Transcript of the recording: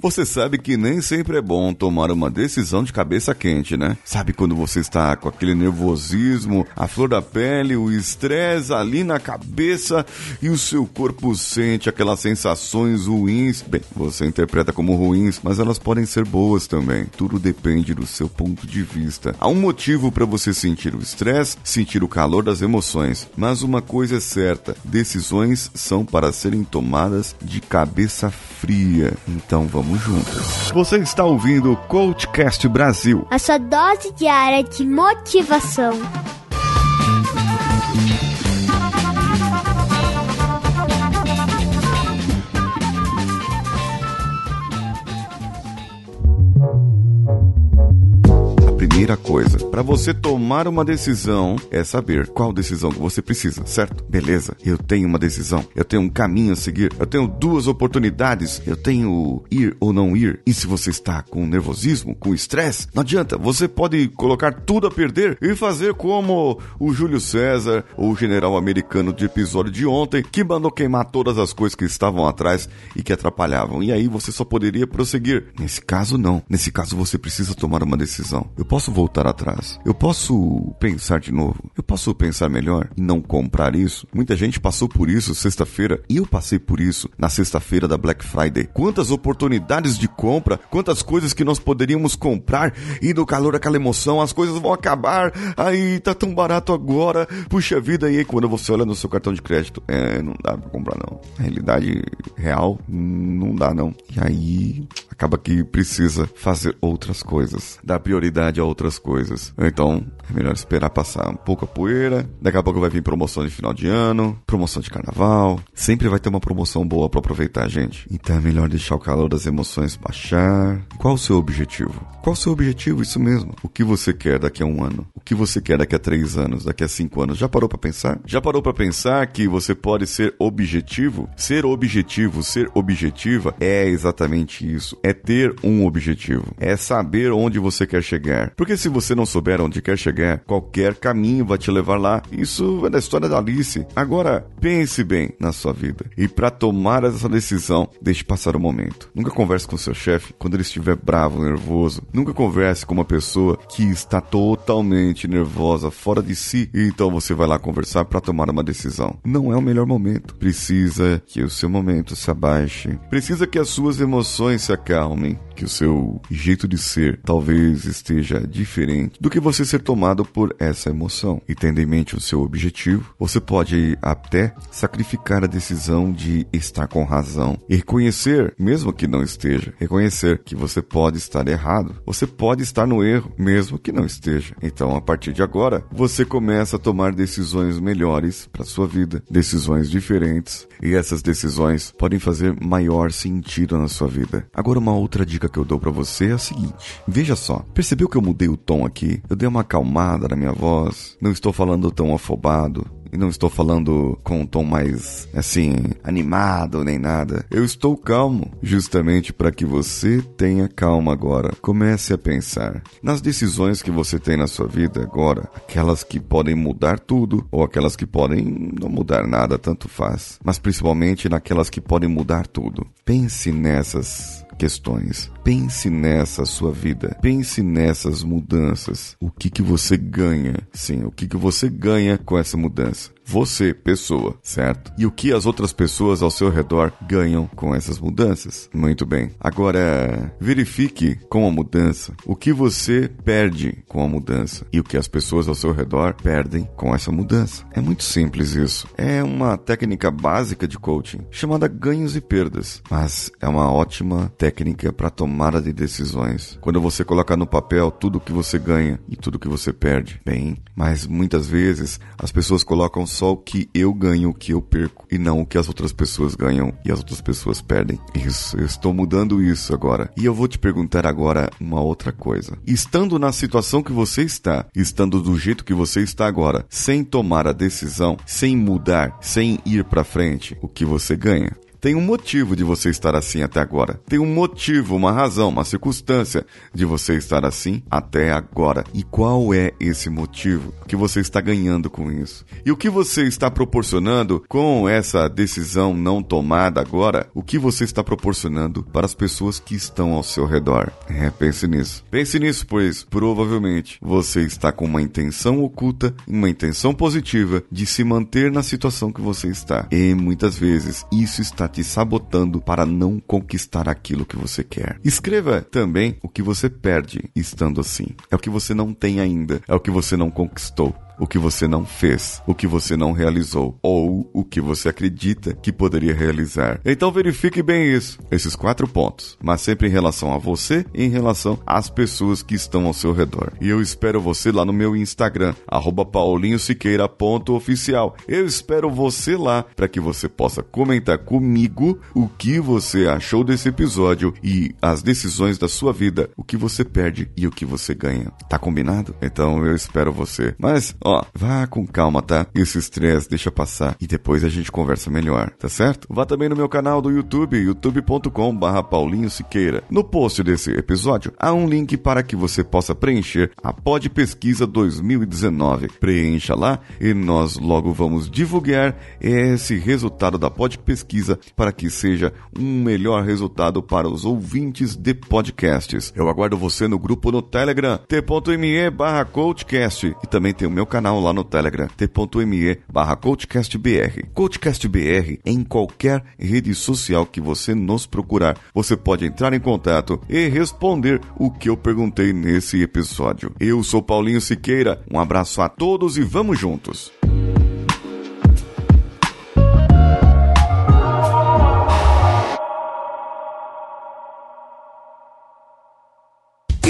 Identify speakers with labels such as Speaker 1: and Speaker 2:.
Speaker 1: Você sabe que nem sempre é bom tomar uma decisão de cabeça quente, né? Sabe quando você está com aquele nervosismo, a flor da pele, o estresse ali na cabeça e o seu corpo sente aquelas sensações ruins? Bem, você interpreta como ruins, mas elas podem ser boas também. Tudo depende do seu ponto de vista. Há um motivo para você sentir o estresse, sentir o calor das emoções, mas uma coisa é certa: decisões são para serem tomadas de cabeça fria. Então vamos juntos. Você está ouvindo o Coachcast Brasil.
Speaker 2: A sua dose diária de motivação.
Speaker 1: Primeira coisa, para você tomar uma decisão é saber qual decisão você precisa, certo? Beleza, eu tenho uma decisão, eu tenho um caminho a seguir, eu tenho duas oportunidades, eu tenho ir ou não ir. E se você está com nervosismo, com estresse, não adianta, você pode colocar tudo a perder e fazer como o Júlio César, o general americano de episódio de ontem, que mandou queimar todas as coisas que estavam atrás e que atrapalhavam. E aí você só poderia prosseguir. Nesse caso, não. Nesse caso, você precisa tomar uma decisão. Eu posso voltar atrás. Eu posso pensar de novo. Eu posso pensar melhor e não comprar isso. Muita gente passou por isso sexta-feira e eu passei por isso na sexta-feira da Black Friday. Quantas oportunidades de compra, quantas coisas que nós poderíamos comprar e no calor daquela emoção as coisas vão acabar. Aí tá tão barato agora. Puxa vida, e aí quando você olha no seu cartão de crédito, é, não dá pra comprar não. A realidade real, não dá não. E aí acaba que precisa fazer outras coisas, dar prioridade a outras coisas. Então, é melhor esperar passar um pouco a poeira. Daqui a pouco vai vir promoção de final de ano, promoção de carnaval. Sempre vai ter uma promoção boa para aproveitar, gente. Então é melhor deixar o calor das emoções baixar. Qual o seu objetivo? Qual o seu objetivo? Isso mesmo. O que você quer daqui a um ano? O que você quer daqui a três anos? Daqui a cinco anos? Já parou para pensar? Já parou para pensar que você pode ser objetivo? Ser objetivo, ser objetiva é exatamente isso. É ter um objetivo. É saber onde você quer chegar. Porque se você não souber onde quer chegar, qualquer caminho vai te levar lá. Isso é da história da Alice. Agora, pense bem na sua vida. E para tomar essa decisão, deixe passar o momento. Nunca converse com seu chefe quando ele estiver bravo, nervoso. Nunca converse com uma pessoa que está totalmente nervosa, fora de si. E então você vai lá conversar para tomar uma decisão. Não é o melhor momento. Precisa que o seu momento se abaixe. Precisa que as suas emoções se acalmem que o seu jeito de ser talvez esteja diferente do que você ser tomado por essa emoção. E tendo em mente o seu objetivo, você pode até sacrificar a decisão de estar com razão e reconhecer, mesmo que não esteja, reconhecer que você pode estar errado. Você pode estar no erro, mesmo que não esteja. Então, a partir de agora, você começa a tomar decisões melhores para sua vida, decisões diferentes, e essas decisões podem fazer maior sentido na sua vida. Agora, uma outra dica que eu dou para você é a seguinte: veja só, percebeu que eu mudei o tom aqui? Eu dei uma acalmada na minha voz, não estou falando tão afobado, e não estou falando com um tom mais, assim, animado nem nada. Eu estou calmo, justamente para que você tenha calma agora. Comece a pensar nas decisões que você tem na sua vida agora, aquelas que podem mudar tudo ou aquelas que podem não mudar nada, tanto faz. Mas principalmente naquelas que podem mudar tudo. Pense nessas questões. Pense nessa sua vida. Pense nessas mudanças. O que que você ganha? Sim, o que que você ganha com essa mudança? is. Você, pessoa, certo? E o que as outras pessoas ao seu redor ganham com essas mudanças? Muito bem. Agora, verifique com a mudança o que você perde com a mudança e o que as pessoas ao seu redor perdem com essa mudança. É muito simples isso. É uma técnica básica de coaching chamada ganhos e perdas, mas é uma ótima técnica para tomada de decisões. Quando você colocar no papel tudo o que você ganha e tudo o que você perde, bem, mas muitas vezes as pessoas colocam só o que eu ganho, o que eu perco, e não o que as outras pessoas ganham e as outras pessoas perdem. Isso, eu estou mudando isso agora. E eu vou te perguntar agora uma outra coisa. Estando na situação que você está, estando do jeito que você está agora, sem tomar a decisão, sem mudar, sem ir para frente, o que você ganha? Tem um motivo de você estar assim até agora. Tem um motivo, uma razão, uma circunstância de você estar assim até agora. E qual é esse motivo? Que você está ganhando com isso? E o que você está proporcionando com essa decisão não tomada agora? O que você está proporcionando para as pessoas que estão ao seu redor? É, pense nisso. Pense nisso, pois provavelmente você está com uma intenção oculta, uma intenção positiva de se manter na situação que você está. E muitas vezes isso está te sabotando para não conquistar aquilo que você quer. Escreva também o que você perde estando assim. É o que você não tem ainda, é o que você não conquistou o que você não fez, o que você não realizou ou o que você acredita que poderia realizar. Então verifique bem isso, esses quatro pontos, mas sempre em relação a você e em relação às pessoas que estão ao seu redor. E eu espero você lá no meu Instagram, paulinhosiqueira.oficial. Eu espero você lá para que você possa comentar comigo o que você achou desse episódio e as decisões da sua vida, o que você perde e o que você ganha. Tá combinado? Então eu espero você. Mas Ó, vá com calma, tá? Esse estresse deixa passar e depois a gente conversa melhor, tá certo? Vá também no meu canal do YouTube, youtube.com Paulinho Siqueira. No post desse episódio, há um link para que você possa preencher a Pod Pesquisa 2019. Preencha lá e nós logo vamos divulgar esse resultado da Pod Pesquisa para que seja um melhor resultado para os ouvintes de podcasts. Eu aguardo você no grupo no Telegram, t.me barra coachcast e também tem o meu canal canal lá no Telegram, t.me barra CoachCastBR. CoachCastBR em qualquer rede social que você nos procurar. Você pode entrar em contato e responder o que eu perguntei nesse episódio. Eu sou Paulinho Siqueira, um abraço a todos e vamos juntos!